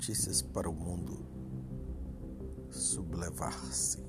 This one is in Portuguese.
notícias para o mundo sublevar-se.